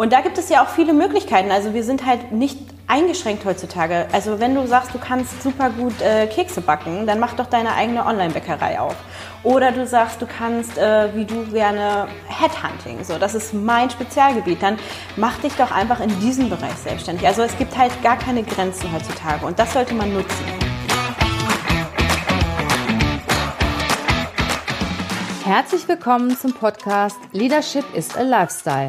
Und da gibt es ja auch viele Möglichkeiten. Also wir sind halt nicht eingeschränkt heutzutage. Also wenn du sagst, du kannst super gut äh, Kekse backen, dann mach doch deine eigene Online-Bäckerei auf. Oder du sagst, du kannst, äh, wie du gerne Headhunting, so, das ist mein Spezialgebiet, dann mach dich doch einfach in diesem Bereich selbstständig. Also es gibt halt gar keine Grenzen heutzutage und das sollte man nutzen. Herzlich willkommen zum Podcast Leadership is a Lifestyle.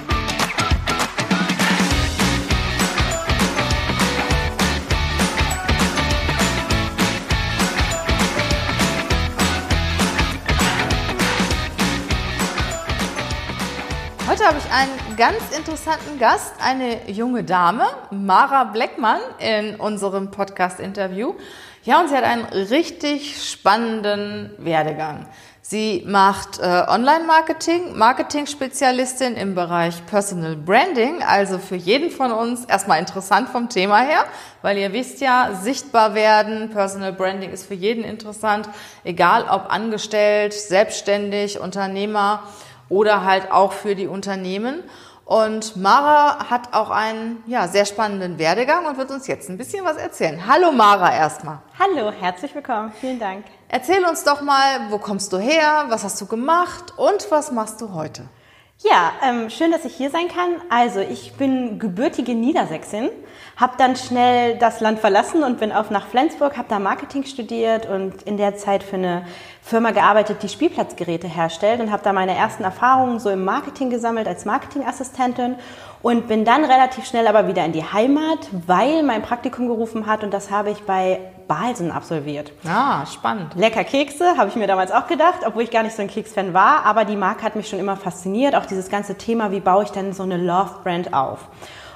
Heute habe ich einen ganz interessanten Gast, eine junge Dame, Mara Bleckmann, in unserem Podcast-Interview. Ja, und sie hat einen richtig spannenden Werdegang. Sie macht äh, Online-Marketing, Marketing-Spezialistin im Bereich Personal Branding, also für jeden von uns erstmal interessant vom Thema her, weil ihr wisst ja, sichtbar werden, Personal Branding ist für jeden interessant, egal ob angestellt, selbstständig, Unternehmer oder halt auch für die Unternehmen. Und Mara hat auch einen ja, sehr spannenden Werdegang und wird uns jetzt ein bisschen was erzählen. Hallo Mara erstmal. Hallo, herzlich willkommen. Vielen Dank. Erzähl uns doch mal, wo kommst du her, was hast du gemacht und was machst du heute? Ja, ähm, schön, dass ich hier sein kann. Also ich bin gebürtige Niedersächsin, habe dann schnell das Land verlassen und bin auf nach Flensburg, habe da Marketing studiert und in der Zeit für eine Firma gearbeitet, die Spielplatzgeräte herstellt und habe da meine ersten Erfahrungen so im Marketing gesammelt als Marketingassistentin und bin dann relativ schnell aber wieder in die Heimat, weil mein Praktikum gerufen hat und das habe ich bei Balsen absolviert. Ah, spannend. Lecker Kekse, habe ich mir damals auch gedacht, obwohl ich gar nicht so ein Keksfan war, aber die Marke hat mich schon immer fasziniert, auch dieses ganze Thema, wie baue ich denn so eine Love-Brand auf.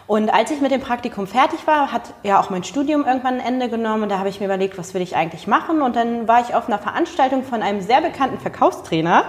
Und als ich mit dem Praktikum fertig war, hat ja auch mein Studium irgendwann ein Ende genommen und da habe ich mir überlegt, was will ich eigentlich machen und dann war ich auf einer Veranstaltung von einem sehr bekannten Verkaufstrainer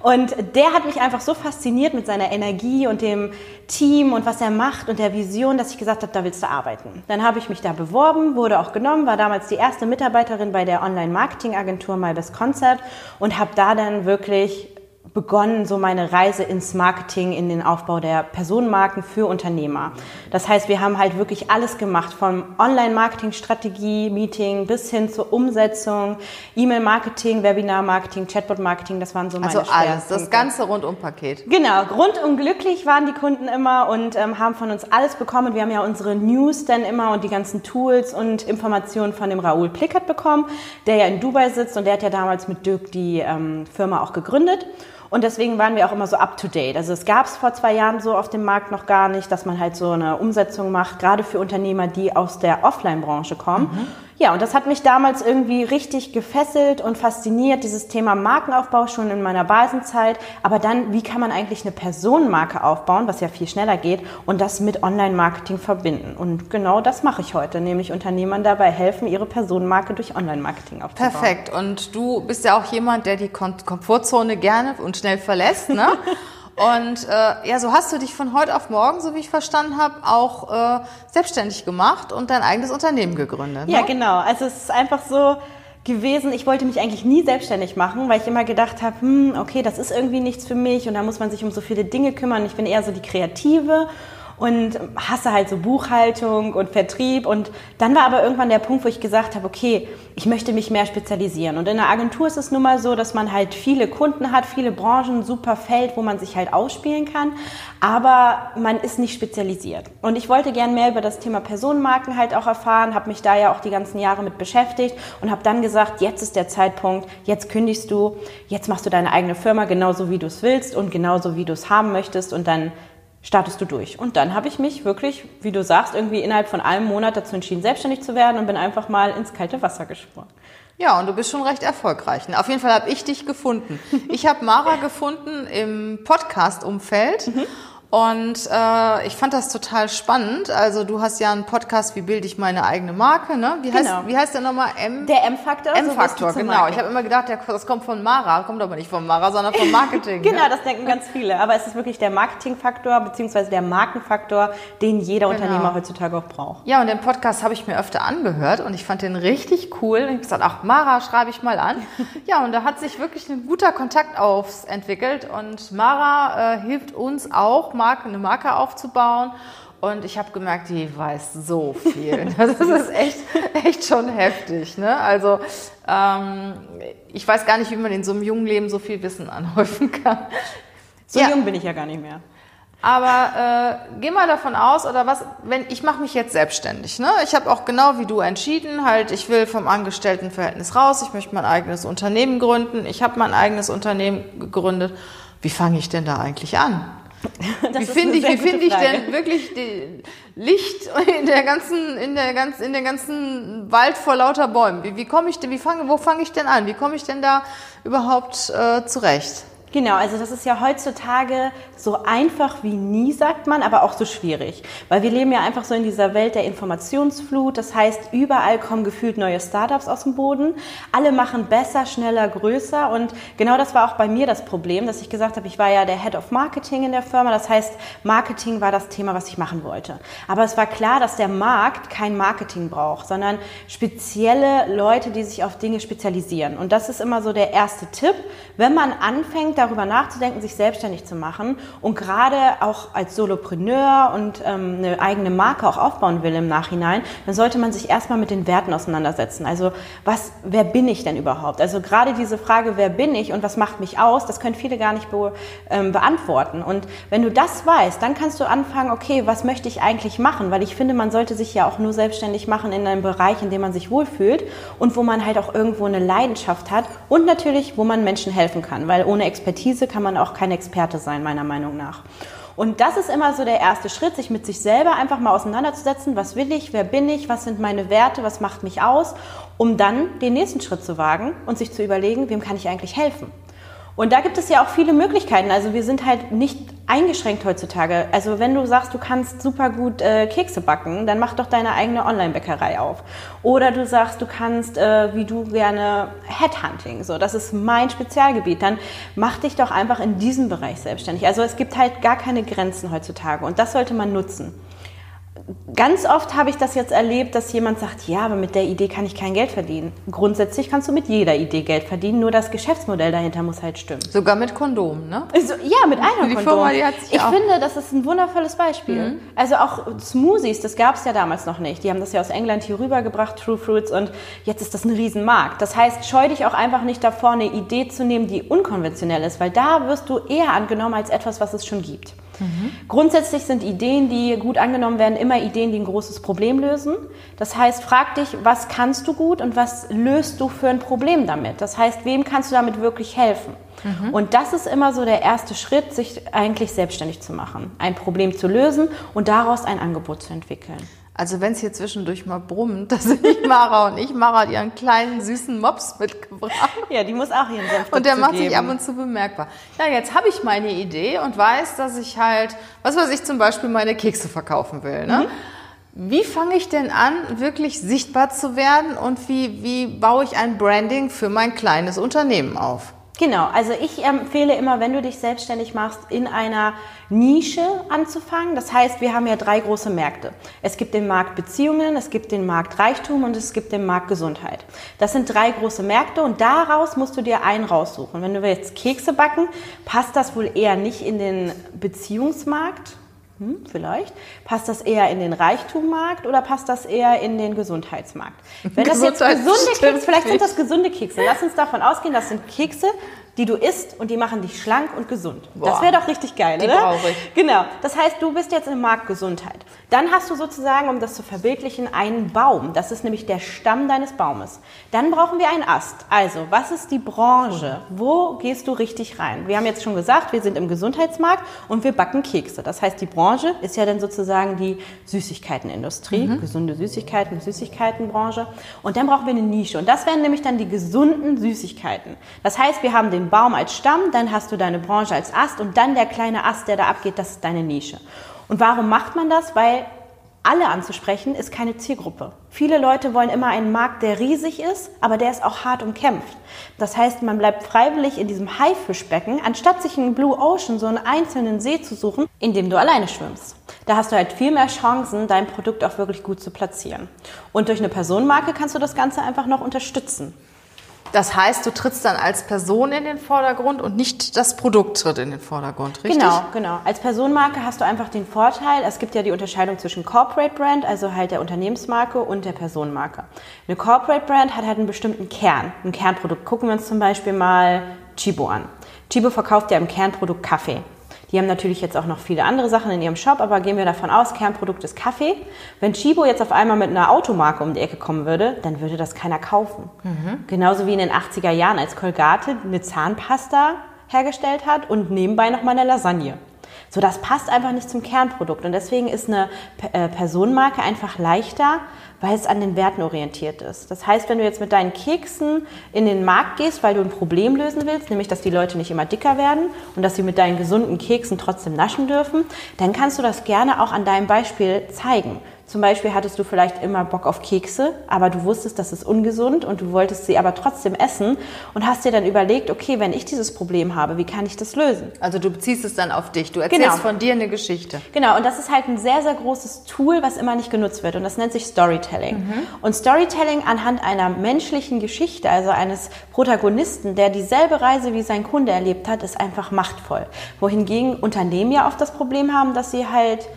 und der hat mich einfach so fasziniert mit seiner Energie und dem Team und was er macht und der Vision, dass ich gesagt habe, da willst du arbeiten. Dann habe ich mich da beworben, wurde auch genommen, war damals die erste Mitarbeiterin bei der Online-Marketing-Agentur MyBest Concept und habe da dann wirklich begonnen, so meine Reise ins Marketing, in den Aufbau der Personenmarken für Unternehmer. Das heißt, wir haben halt wirklich alles gemacht, vom Online-Marketing-Strategie, Meeting bis hin zur Umsetzung, E-Mail-Marketing, Webinar-Marketing, Chatbot-Marketing, das waren so meine Also alles, das ganze Rundum-Paket. Genau, rundum glücklich waren die Kunden immer und ähm, haben von uns alles bekommen. Wir haben ja unsere News dann immer und die ganzen Tools und Informationen von dem Raoul Plickert bekommen, der ja in Dubai sitzt und der hat ja damals mit Dirk die ähm, Firma auch gegründet. Und deswegen waren wir auch immer so up to date. Also es gab es vor zwei Jahren so auf dem Markt noch gar nicht, dass man halt so eine Umsetzung macht, gerade für Unternehmer, die aus der Offline-Branche kommen. Mhm. Ja, und das hat mich damals irgendwie richtig gefesselt und fasziniert, dieses Thema Markenaufbau schon in meiner Basenzeit. Aber dann, wie kann man eigentlich eine Personenmarke aufbauen, was ja viel schneller geht, und das mit Online-Marketing verbinden? Und genau das mache ich heute, nämlich Unternehmern dabei helfen, ihre Personenmarke durch Online-Marketing aufzubauen. Perfekt. Und du bist ja auch jemand, der die Komfortzone gerne und schnell verlässt, ne? Und äh, ja, so hast du dich von heute auf morgen, so wie ich verstanden habe, auch äh, selbstständig gemacht und dein eigenes Unternehmen gegründet. Ne? Ja, genau. Also es ist einfach so gewesen, ich wollte mich eigentlich nie selbstständig machen, weil ich immer gedacht habe, hm, okay, das ist irgendwie nichts für mich und da muss man sich um so viele Dinge kümmern. Ich bin eher so die Kreative und hasse halt so Buchhaltung und Vertrieb. Und dann war aber irgendwann der Punkt, wo ich gesagt habe, okay, ich möchte mich mehr spezialisieren. Und in der Agentur ist es nun mal so, dass man halt viele Kunden hat, viele Branchen, super Feld, wo man sich halt ausspielen kann. Aber man ist nicht spezialisiert. Und ich wollte gern mehr über das Thema Personenmarken halt auch erfahren, habe mich da ja auch die ganzen Jahre mit beschäftigt und habe dann gesagt, jetzt ist der Zeitpunkt, jetzt kündigst du, jetzt machst du deine eigene Firma genauso wie du es willst und genauso wie du es haben möchtest und dann startest du durch. Und dann habe ich mich wirklich, wie du sagst, irgendwie innerhalb von einem Monat dazu entschieden, selbstständig zu werden und bin einfach mal ins kalte Wasser gesprungen. Ja, und du bist schon recht erfolgreich. Auf jeden Fall habe ich dich gefunden. Ich habe Mara gefunden im Podcast-Umfeld. Mhm. Und äh, ich fand das total spannend. Also du hast ja einen Podcast, wie bilde ich meine eigene Marke, ne? Wie heißt, Genau. wie heißt der nochmal? M Der M-Faktor. so M-Faktor, zur genau. Ich habe immer gedacht, der, das kommt von Mara. Kommt aber nicht von Mara, sondern vom Marketing. Genau, ne? das denken ganz viele. Aber es ist wirklich der Marketingfaktor beziehungsweise der Markenfaktor, den jeder Genau. Unternehmer heutzutage auch braucht. Ja, und den Podcast habe ich mir öfter angehört und ich fand den richtig cool. Und ich habe gesagt, ach, Mara schreibe ich mal an. Ja, und da hat sich wirklich ein guter Kontakt aufs entwickelt und Mara äh, hilft uns auch, Marke, eine Marke aufzubauen. Und ich habe gemerkt, die weiß so viel. Das ist echt, echt schon heftig. Ne? Also ähm, ich weiß gar nicht, wie man in so einem jungen Leben so viel Wissen anhäufen kann. So Ja. jung bin ich ja gar nicht mehr. Aber äh, geh mal davon aus, oder was, wenn ich mache mich jetzt selbstständig. Ne? Ich habe auch genau wie du entschieden, halt, ich will vom Angestelltenverhältnis raus, ich möchte mein eigenes Unternehmen gründen. Ich habe mein eigenes Unternehmen gegründet. Wie fange ich denn da eigentlich an? Wie finde ich, wie finde ich denn wirklich Licht in der ganzen, in der ganzen, in der ganzen Wald vor lauter Bäumen? Wie, wie komme ich denn, wie fange, wo fange ich denn an? Wie komme ich denn da überhaupt äh, zurecht? Genau, also das ist ja heutzutage so einfach wie nie, sagt man, aber auch so schwierig. Weil wir leben ja einfach so in dieser Welt der Informationsflut. Das heißt, überall kommen gefühlt neue Startups aus dem Boden. Alle machen besser, schneller, größer. Und genau das war auch bei mir das Problem, dass ich gesagt habe, ich war ja der Head of Marketing in der Firma. Das heißt, Marketing war das Thema, was ich machen wollte. Aber es war klar, dass der Markt kein Marketing braucht, sondern spezielle Leute, die sich auf Dinge spezialisieren. Und das ist immer so der erste Tipp, wenn man anfängt, darüber nachzudenken, sich selbstständig zu machen und gerade auch als Solopreneur und ähm, eine eigene Marke auch aufbauen will im Nachhinein, dann sollte man sich erstmal mit den Werten auseinandersetzen. Also was, wer bin ich denn überhaupt? Also gerade diese Frage, wer bin ich und was macht mich aus, das können viele gar nicht be ähm, beantworten. Und wenn du das weißt, dann kannst du anfangen, okay, was möchte ich eigentlich machen? Weil ich finde, man sollte sich ja auch nur selbstständig machen in einem Bereich, in dem man sich wohlfühlt und wo man halt auch irgendwo eine Leidenschaft hat und natürlich, wo man Menschen helfen kann, weil ohne Expertise kann man auch kein Experte sein, meiner Meinung nach. Und das ist immer so der erste Schritt, sich mit sich selber einfach mal auseinanderzusetzen. Was will ich? Wer bin ich? Was sind meine Werte? Was macht mich aus? Um dann den nächsten Schritt zu wagen und sich zu überlegen, wem kann ich eigentlich helfen? Und da gibt es ja auch viele Möglichkeiten. Also wir sind halt nicht eingeschränkt heutzutage. Also wenn du sagst, du kannst super gut äh, Kekse backen, dann mach doch deine eigene Online-Bäckerei auf. Oder du sagst, du kannst, äh, wie du gerne Headhunting, so das ist mein Spezialgebiet, dann mach dich doch einfach in diesem Bereich selbstständig. Also es gibt halt gar keine Grenzen heutzutage und das sollte man nutzen. Ganz oft habe ich das jetzt erlebt, dass jemand sagt, ja, aber mit der Idee kann ich kein Geld verdienen. Grundsätzlich kannst du mit jeder Idee Geld verdienen, nur das Geschäftsmodell dahinter muss halt stimmen. Sogar mit Kondomen, ne? Also, ja, mit einer Die Kondom. Firma, die hat sich ich auch- finde, das ist ein wundervolles Beispiel. Also auch Smoothies, das gab es ja damals noch nicht. Die haben das ja aus England hier rübergebracht, True Fruits, und jetzt ist das ein Riesenmarkt. Das heißt, scheu dich auch einfach nicht davor, eine Idee zu nehmen, die unkonventionell ist, weil da wirst du eher angenommen als etwas, was es schon gibt. Grundsätzlich sind Ideen, die gut angenommen werden, immer Ideen, die ein großes Problem lösen. Das heißt, frag dich, was kannst du gut und was löst du für ein Problem damit? Das heißt, wem kannst du damit wirklich helfen? Und das ist immer so der erste Schritt, sich eigentlich selbstständig zu machen, ein Problem zu lösen und daraus ein Angebot zu entwickeln. Also wenn es hier zwischendurch mal brummt, das sind nicht Mara und ich. Mara hat ihren kleinen süßen Mops mitgebracht. Ja, die muss auch ihren Senf Und der macht sich geben. ab und zu bemerkbar. Ja, jetzt habe ich meine Idee und weiß, dass ich halt, was weiß ich, zum Beispiel meine Kekse verkaufen will. Ne? Wie fange ich denn an, wirklich sichtbar zu werden und wie, wie baue ich ein Branding für mein kleines Unternehmen auf? Genau, also ich empfehle immer, wenn du dich selbstständig machst, in einer Nische anzufangen. Das heißt, wir haben ja drei große Märkte. Es gibt den Markt Beziehungen, es gibt den Markt Reichtum und es gibt den Markt Gesundheit. Das sind drei große Märkte und daraus musst du dir einen raussuchen. Wenn du jetzt Kekse backen, passt das wohl eher nicht in den Beziehungsmarkt. Hm, vielleicht. Passt das eher in den Reichtummarkt oder passt das eher in den Gesundheitsmarkt? Wenn das jetzt gesunde Kekse, vielleicht sind das gesunde Kekse. Lass uns davon ausgehen, das sind Kekse, die du isst und die machen dich schlank und gesund. Das Boah. wäre doch richtig geil, Die oder? brauche ich. Genau. Das heißt, du bist jetzt im Markt Gesundheit. Dann hast du sozusagen, um das zu verbildlichen, einen Baum. Das ist nämlich der Stamm deines Baumes. Dann brauchen wir einen Ast. Also, was ist die Branche? Wo gehst du richtig rein? Wir haben jetzt schon gesagt, wir sind im Gesundheitsmarkt und wir backen Kekse. Das heißt, die Branche ist ja dann sozusagen die Süßigkeitenindustrie, Mhm. gesunde Süßigkeiten, Süßigkeitenbranche. Und dann brauchen wir eine Nische. Und das wären nämlich dann die gesunden Süßigkeiten. Das heißt, wir haben den den Baum als Stamm, dann hast du deine Branche als Ast und dann der kleine Ast, der da abgeht, das ist deine Nische. Und warum macht man das? Weil alle anzusprechen, ist keine Zielgruppe. Viele Leute wollen immer einen Markt, der riesig ist, aber der ist auch hart umkämpft. Das heißt, man bleibt freiwillig in diesem Haifischbecken, anstatt sich in Blue Ocean so einen einzelnen See zu suchen, in dem du alleine schwimmst. Da hast du halt viel mehr Chancen, dein Produkt auch wirklich gut zu platzieren. Und durch eine Personenmarke kannst du das Ganze einfach noch unterstützen. Das heißt, du trittst dann als Person in den Vordergrund und nicht das Produkt tritt in den Vordergrund, richtig? Genau, genau. Als Personenmarke hast du einfach den Vorteil, es gibt ja die Unterscheidung zwischen Corporate Brand, also halt der Unternehmensmarke und der Personenmarke. Eine Corporate Brand hat halt einen bestimmten Kern, ein Kernprodukt. Gucken wir uns zum Beispiel mal Chibo an. Chibo verkauft ja im Kernprodukt Kaffee. Die haben natürlich jetzt auch noch viele andere Sachen in ihrem Shop, aber gehen wir davon aus, Kernprodukt ist Kaffee. Wenn Chibo jetzt auf einmal mit einer Automarke um die Ecke kommen würde, dann würde das keiner kaufen. Mhm. Genauso wie in den 80er Jahren, als Colgate eine Zahnpasta hergestellt hat und nebenbei noch mal eine Lasagne. So, das passt einfach nicht zum Kernprodukt. Und deswegen ist eine äh, Personenmarke einfach leichter, weil es an den Werten orientiert ist. Das heißt, wenn du jetzt mit deinen Keksen in den Markt gehst, weil du ein Problem lösen willst, nämlich dass die Leute nicht immer dicker werden und dass sie mit deinen gesunden Keksen trotzdem naschen dürfen, dann kannst du das gerne auch an deinem Beispiel zeigen. Zum Beispiel hattest du vielleicht immer Bock auf Kekse, aber du wusstest, das ist ungesund und du wolltest sie aber trotzdem essen und hast dir dann überlegt, okay, wenn ich dieses Problem habe, wie kann ich das lösen? Also du beziehst es dann auf dich, du erzählst genau. von dir eine Geschichte. Genau, und das ist halt ein sehr, sehr großes Tool, was immer nicht genutzt wird und das nennt sich Storytelling. Mhm. Und Storytelling anhand einer menschlichen Geschichte, also eines Protagonisten, der dieselbe Reise wie sein Kunde erlebt hat, ist einfach machtvoll. Wohingegen Unternehmen ja oft das Problem haben, dass sie halt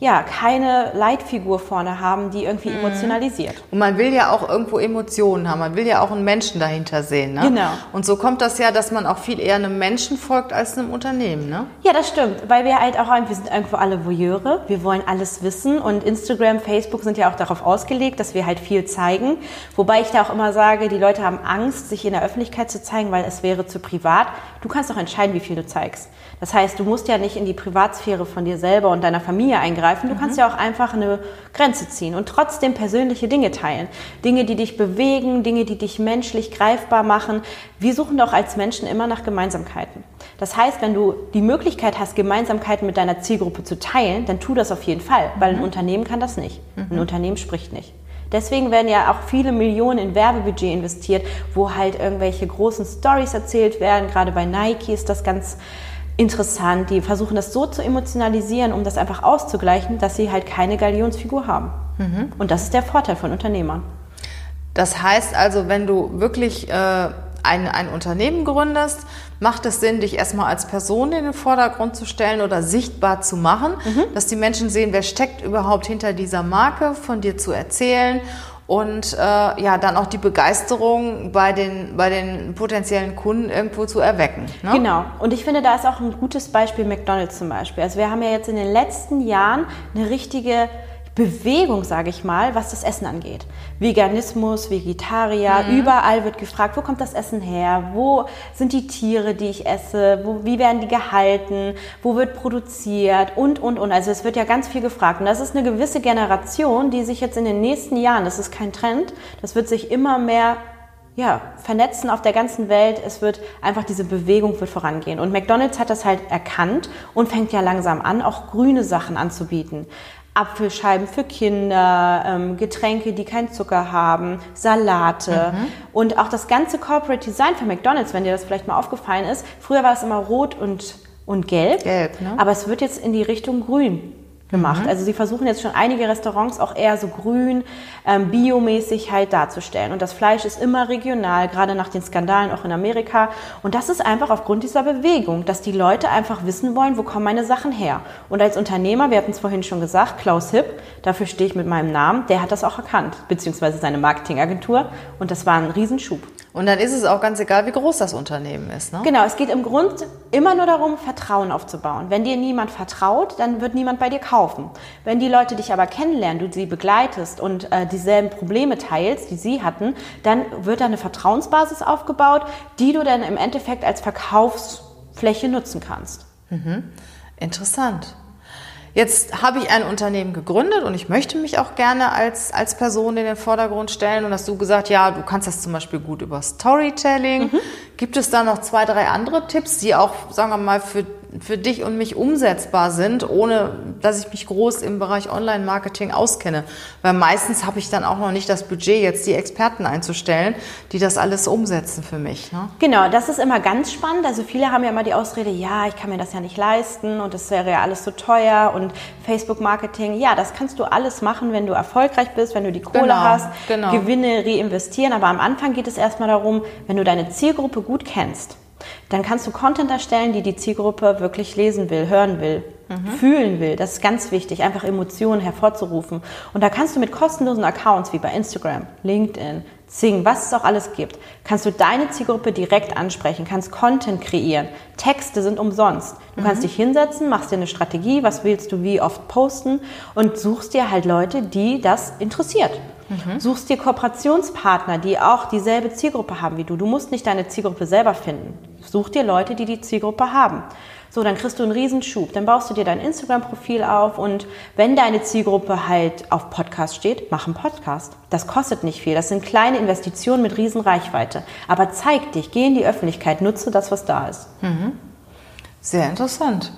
ja, keine Leitfigur vorne haben, die irgendwie mhm. emotionalisiert. Und man will ja auch irgendwo Emotionen haben, man will ja auch einen Menschen dahinter sehen. Ne? Genau. Und so kommt das ja, dass man auch viel eher einem Menschen folgt als einem Unternehmen. Ne? Ja, das stimmt, weil wir halt auch, wir sind irgendwo alle Voyeure, wir wollen alles wissen und Instagram, Facebook sind ja auch darauf ausgelegt, dass wir halt viel zeigen. Wobei ich da auch immer sage, die Leute haben Angst, sich in der Öffentlichkeit zu zeigen, weil es wäre zu privat. Du kannst doch entscheiden, wie viel du zeigst. Das heißt, du musst ja nicht in die Privatsphäre von dir selber und deiner Familie eingreifen. Du mhm. kannst ja auch einfach eine Grenze ziehen und trotzdem persönliche Dinge teilen. Dinge, die dich bewegen, Dinge, die dich menschlich greifbar machen. Wir suchen doch als Menschen immer nach Gemeinsamkeiten. Das heißt, wenn du die Möglichkeit hast, Gemeinsamkeiten mit deiner Zielgruppe zu teilen, dann tu das auf jeden Fall, weil ein mhm. Unternehmen kann das nicht. Ein mhm. Unternehmen spricht nicht. Deswegen werden ja auch viele Millionen in Werbebudget investiert, wo halt irgendwelche großen Stories erzählt werden. Gerade bei Nike ist das ganz interessant. Die versuchen das so zu emotionalisieren, um das einfach auszugleichen, dass sie halt keine Galionsfigur haben. Mhm. Und das ist der Vorteil von Unternehmern. Das heißt also, wenn du wirklich äh, ein, ein Unternehmen gründest, macht es Sinn, dich erstmal als Person in den Vordergrund zu stellen oder sichtbar zu machen, mhm. dass die Menschen sehen, wer steckt überhaupt hinter dieser Marke, von dir zu erzählen und äh, ja, dann auch die Begeisterung bei den, bei den potenziellen Kunden irgendwo zu erwecken. Ne? Genau. Und ich finde, da ist auch ein gutes Beispiel McDonald's zum Beispiel. Also wir haben ja jetzt in den letzten Jahren eine richtige Bewegung, sage ich mal, was das Essen angeht. Veganismus, Vegetarier, mhm. überall wird gefragt, wo kommt das Essen her? Wo sind die Tiere, die ich esse? Wo, wie werden die gehalten? Wo wird produziert? Und, und, und. Also es wird ja ganz viel gefragt. Und das ist eine gewisse Generation, die sich jetzt in den nächsten Jahren, das ist kein Trend, das wird sich immer mehr ja, vernetzen auf der ganzen Welt. Es wird einfach diese Bewegung wird vorangehen. Und McDonald's hat das halt erkannt und fängt ja langsam an, auch grüne Sachen anzubieten. Apfelscheiben für Kinder, ähm, Getränke, die keinen Zucker haben, Salate mhm. und auch das ganze Corporate Design für McDonald's, wenn dir das vielleicht mal aufgefallen ist. Früher war es immer rot und, und gelb, gelb ne? aber es wird jetzt in die Richtung grün gemacht. Mhm. Also sie versuchen jetzt schon einige Restaurants auch eher so grün, ähm, biomäßig halt darzustellen. Und das Fleisch ist immer regional, gerade nach den Skandalen auch in Amerika. Und das ist einfach aufgrund dieser Bewegung, dass die Leute einfach wissen wollen, wo kommen meine Sachen her. Und als Unternehmer, wir hatten es vorhin schon gesagt, Klaus Hipp, dafür stehe ich mit meinem Namen, der hat das auch erkannt, beziehungsweise seine Marketingagentur. Und das war ein Riesenschub. Und dann ist es auch ganz egal, wie groß das Unternehmen ist. Ne? Genau, es geht im Grund immer nur darum, Vertrauen aufzubauen. Wenn dir niemand vertraut, dann wird niemand bei dir kaufen. Wenn die Leute dich aber kennenlernen, du sie begleitest und äh, dieselben Probleme teilst, die sie hatten, dann wird da eine Vertrauensbasis aufgebaut, die du dann im Endeffekt als Verkaufsfläche nutzen kannst. Mhm. Interessant. Jetzt habe ich ein Unternehmen gegründet und ich möchte mich auch gerne als, als Person in den Vordergrund stellen. Und hast du gesagt, ja, du kannst das zum Beispiel gut über Storytelling. Mhm. Gibt es da noch zwei, drei andere Tipps, die auch, sagen wir mal, für für dich und mich umsetzbar sind, ohne dass ich mich groß im Bereich Online-Marketing auskenne. Weil meistens habe ich dann auch noch nicht das Budget, jetzt die Experten einzustellen, die das alles umsetzen für mich. Ne? Genau, das ist immer ganz spannend. Also viele haben ja immer die Ausrede, ja, ich kann mir das ja nicht leisten und das wäre ja alles so teuer und Facebook-Marketing, ja, das kannst du alles machen, wenn du erfolgreich bist, wenn du die Kohle genau, hast, genau. Gewinne reinvestieren. Aber am Anfang geht es erstmal darum, wenn du deine Zielgruppe gut kennst, dann kannst du Content erstellen, die die Zielgruppe wirklich lesen will, hören will, mhm. fühlen will. Das ist ganz wichtig, einfach Emotionen hervorzurufen. Und da kannst du mit kostenlosen Accounts wie bei Instagram, LinkedIn, Zing, was es auch alles gibt, kannst du deine Zielgruppe direkt ansprechen, kannst Content kreieren. Texte sind umsonst. Du mhm. kannst dich hinsetzen, machst dir eine Strategie, was willst du wie oft posten und suchst dir halt Leute, die das interessiert. Mhm. Suchst dir Kooperationspartner, die auch dieselbe Zielgruppe haben wie du. Du musst nicht deine Zielgruppe selber finden. Such dir Leute, die die Zielgruppe haben. So, dann kriegst du einen Riesenschub. Dann baust du dir dein Instagram-Profil auf und wenn deine Zielgruppe halt auf Podcast steht, mach einen Podcast. Das kostet nicht viel. Das sind kleine Investitionen mit Riesenreichweite. Aber zeig dich, geh in die Öffentlichkeit, nutze das, was da ist. Mhm. Sehr interessant.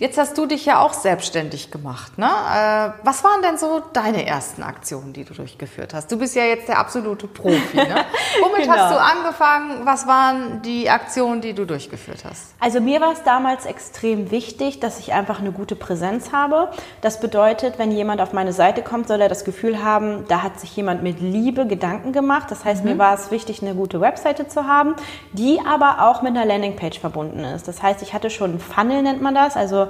Jetzt hast du dich ja auch selbstständig gemacht. Ne? Äh, was waren denn so deine ersten Aktionen, die du durchgeführt hast? Du bist ja jetzt der absolute Profi. Ne? Womit genau. hast du angefangen? Was waren die Aktionen, die du durchgeführt hast? Also mir war es damals extrem wichtig, dass ich einfach eine gute Präsenz habe. Das bedeutet, wenn jemand auf meine Seite kommt, soll er das Gefühl haben, da hat sich jemand mit Liebe Gedanken gemacht. Das heißt, mhm. mir war es wichtig, eine gute Webseite zu haben, die aber auch mit einer Landingpage verbunden ist. Das heißt, ich hatte schon einen Funnel, nennt man das. Also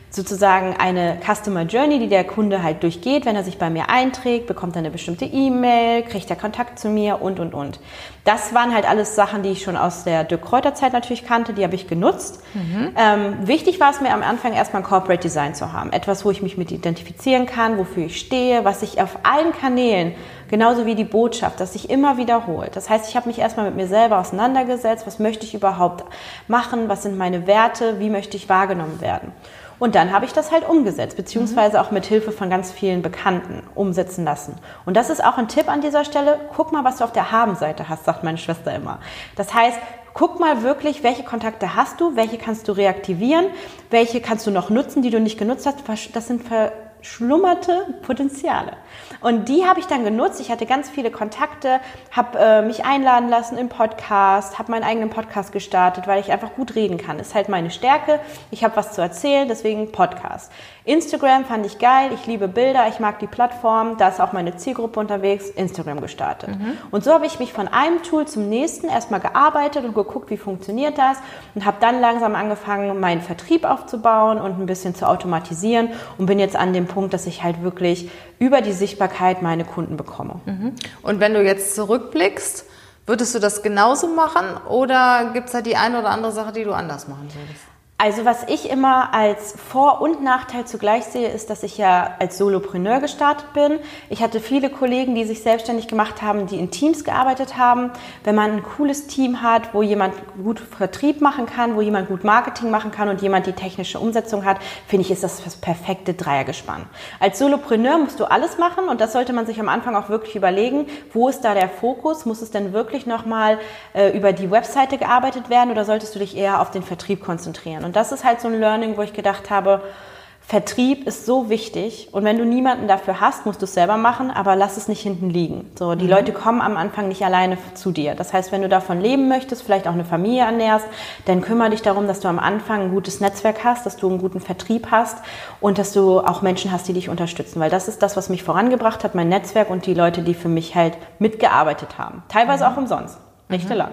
sozusagen eine Customer Journey, die der Kunde halt durchgeht. Wenn er sich bei mir einträgt, bekommt er eine bestimmte E-Mail, kriegt er Kontakt zu mir und, und, und. Das waren halt alles Sachen, die ich schon aus der Dirk Kräuter Zeit natürlich kannte, die habe ich genutzt. Mhm. Ähm, wichtig war es mir am Anfang erstmal ein Corporate Design zu haben. Etwas, wo ich mich mit identifizieren kann, wofür ich stehe, was ich auf allen Kanälen genauso wie die Botschaft, dass sich immer wiederholt. Das heißt, ich habe mich erstmal mit mir selber auseinandergesetzt, was möchte ich überhaupt machen, was sind meine Werte, wie möchte ich wahrgenommen werden. Und dann habe ich das halt umgesetzt, beziehungsweise auch mit Hilfe von ganz vielen Bekannten umsetzen lassen. Und das ist auch ein Tipp an dieser Stelle. Guck mal, was du auf der Habenseite hast, sagt meine Schwester immer. Das heißt, guck mal wirklich, welche Kontakte hast du, welche kannst du reaktivieren, welche kannst du noch nutzen, die du nicht genutzt hast. Das sind verschlummerte Potenziale. Und die habe ich dann genutzt. Ich hatte ganz viele Kontakte, habe äh, mich einladen lassen im Podcast, habe meinen eigenen Podcast gestartet, weil ich einfach gut reden kann. Ist halt meine Stärke. Ich habe was zu erzählen, deswegen Podcast. Instagram fand ich geil. Ich liebe Bilder. Ich mag die Plattform. Da ist auch meine Zielgruppe unterwegs. Instagram gestartet. Mhm. Und so habe ich mich von einem Tool zum nächsten erstmal gearbeitet und geguckt, wie funktioniert das und habe dann langsam angefangen, meinen Vertrieb aufzubauen und ein bisschen zu automatisieren und bin jetzt an dem Punkt, dass ich halt wirklich über die Sichtbarkeit meine Kunden bekomme. Mhm. Und wenn du jetzt zurückblickst, würdest du das genauso machen oder gibt es da die eine oder andere Sache, die du anders machen würdest? Also was ich immer als Vor- und Nachteil zugleich sehe, ist, dass ich ja als Solopreneur gestartet bin. Ich hatte viele Kollegen, die sich selbstständig gemacht haben, die in Teams gearbeitet haben. Wenn man ein cooles Team hat, wo jemand gut Vertrieb machen kann, wo jemand gut Marketing machen kann und jemand die technische Umsetzung hat, finde ich, ist das das perfekte Dreiergespann. Als Solopreneur musst du alles machen und das sollte man sich am Anfang auch wirklich überlegen, wo ist da der Fokus? Muss es denn wirklich nochmal äh, über die Webseite gearbeitet werden oder solltest du dich eher auf den Vertrieb konzentrieren? Und das ist halt so ein Learning, wo ich gedacht habe, Vertrieb ist so wichtig und wenn du niemanden dafür hast, musst du es selber machen, aber lass es nicht hinten liegen. So, die mhm. Leute kommen am Anfang nicht alleine zu dir. Das heißt, wenn du davon leben möchtest, vielleicht auch eine Familie ernährst, dann kümmere dich darum, dass du am Anfang ein gutes Netzwerk hast, dass du einen guten Vertrieb hast und dass du auch Menschen hast, die dich unterstützen, weil das ist das, was mich vorangebracht hat, mein Netzwerk und die Leute, die für mich halt mitgearbeitet haben. Teilweise mhm. auch umsonst, nicht mhm. lang.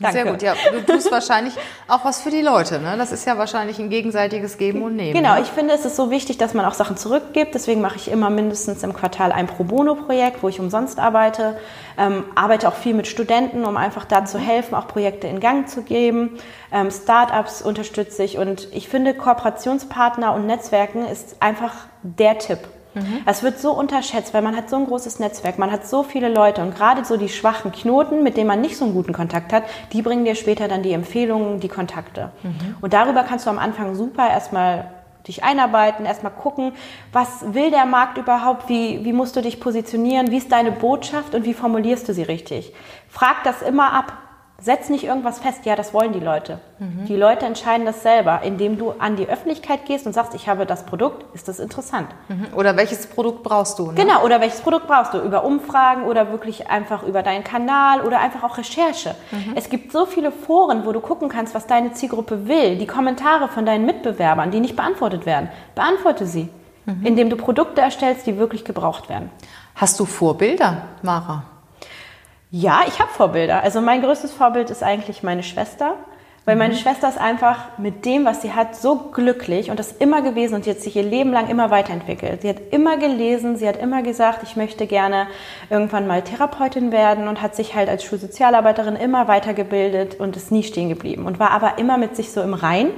Danke. Sehr gut, ja. Du tust wahrscheinlich auch was für die Leute. Ne? Das ist ja wahrscheinlich ein gegenseitiges Geben und Nehmen. Genau, ne? ich finde, es ist so wichtig, dass man auch Sachen zurückgibt. Deswegen mache ich immer mindestens im Quartal ein Pro Bono-Projekt, wo ich umsonst arbeite. Ähm, arbeite auch viel mit Studenten, um einfach da zu helfen, auch Projekte in Gang zu geben. Ähm, Startups unterstütze ich. Und ich finde, Kooperationspartner und Netzwerken ist einfach der Tipp. Mhm. Es wird so unterschätzt, weil man hat so ein großes Netzwerk, man hat so viele Leute und gerade so die schwachen Knoten, mit denen man nicht so einen guten Kontakt hat, die bringen dir später dann die Empfehlungen, die Kontakte. Mhm. Und darüber kannst du am Anfang super erstmal dich einarbeiten, erstmal gucken, was will der Markt überhaupt, wie, wie musst du dich positionieren, wie ist deine Botschaft und wie formulierst du sie richtig. Frag das immer ab. Setz nicht irgendwas fest, ja, das wollen die Leute. Mhm. Die Leute entscheiden das selber, indem du an die Öffentlichkeit gehst und sagst, ich habe das Produkt, ist das interessant. Mhm. Oder welches Produkt brauchst du? Ne? Genau, oder welches Produkt brauchst du? Über Umfragen oder wirklich einfach über deinen Kanal oder einfach auch Recherche. Mhm. Es gibt so viele Foren, wo du gucken kannst, was deine Zielgruppe will. Die Kommentare von deinen Mitbewerbern, die nicht beantwortet werden, beantworte sie, mhm. indem du Produkte erstellst, die wirklich gebraucht werden. Hast du Vorbilder, Mara? Ja, ich habe Vorbilder. Also mein größtes Vorbild ist eigentlich meine Schwester. Weil meine mhm. Schwester ist einfach mit dem, was sie hat, so glücklich und das immer gewesen und jetzt sich ihr Leben lang immer weiterentwickelt. Sie hat immer gelesen, sie hat immer gesagt, ich möchte gerne irgendwann mal Therapeutin werden und hat sich halt als Schulsozialarbeiterin immer weitergebildet und ist nie stehen geblieben und war aber immer mit sich so im Rein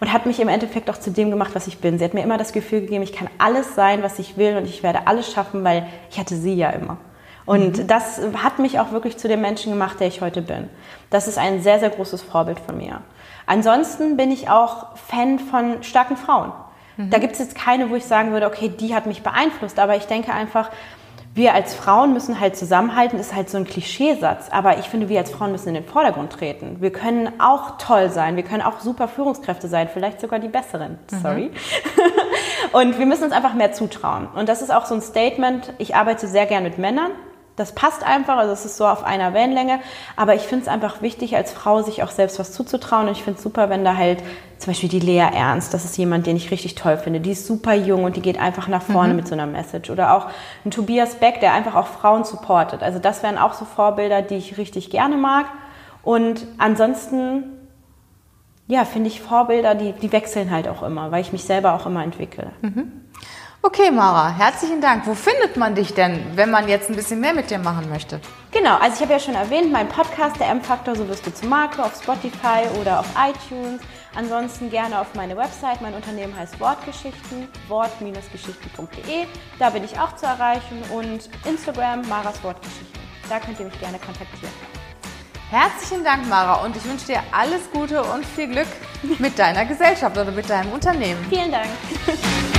und hat mich im Endeffekt auch zu dem gemacht, was ich bin. Sie hat mir immer das Gefühl gegeben, ich kann alles sein, was ich will und ich werde alles schaffen, weil ich hatte sie ja immer. Und mhm. das hat mich auch wirklich zu dem Menschen gemacht, der ich heute bin. Das ist ein sehr, sehr großes Vorbild von mir. Ansonsten bin ich auch Fan von starken Frauen. Mhm. Da gibt es jetzt keine, wo ich sagen würde, okay, die hat mich beeinflusst. Aber ich denke einfach, wir als Frauen müssen halt zusammenhalten, ist halt so ein Klischeesatz. Aber ich finde, wir als Frauen müssen in den Vordergrund treten. Wir können auch toll sein, wir können auch super Führungskräfte sein, vielleicht sogar die besseren. Mhm. Sorry. Mhm. Und wir müssen uns einfach mehr zutrauen. Und das ist auch so ein Statement. Ich arbeite sehr gern mit Männern. Das passt einfach, also es ist so auf einer Wellenlänge. Aber ich finde es einfach wichtig, als Frau sich auch selbst was zuzutrauen. Und ich finde es super, wenn da halt zum Beispiel die Lea Ernst, das ist jemand, den ich richtig toll finde. Die ist super jung und die geht einfach nach vorne mhm. mit so einer Message. Oder auch ein Tobias Beck, der einfach auch Frauen supportet. Also das wären auch so Vorbilder, die ich richtig gerne mag. Und ansonsten, ja, finde ich Vorbilder, die, die wechseln halt auch immer, weil ich mich selber auch immer entwickle. Mhm. Okay, Mara, herzlichen Dank. Wo findet man dich denn, wenn man jetzt ein bisschen mehr mit dir machen möchte? Genau, also ich habe ja schon erwähnt, mein Podcast, der M-Faktor, so wirst du zu Marke, auf Spotify oder auf iTunes. Ansonsten gerne auf meine Website. Mein Unternehmen heißt Wortgeschichten, wort-geschichten.de. Da bin ich auch zu erreichen und Instagram, Maras Wortgeschichten. Da könnt ihr mich gerne kontaktieren. Herzlichen Dank, Mara, und ich wünsche dir alles Gute und viel Glück mit deiner Gesellschaft oder mit deinem Unternehmen. Vielen Dank.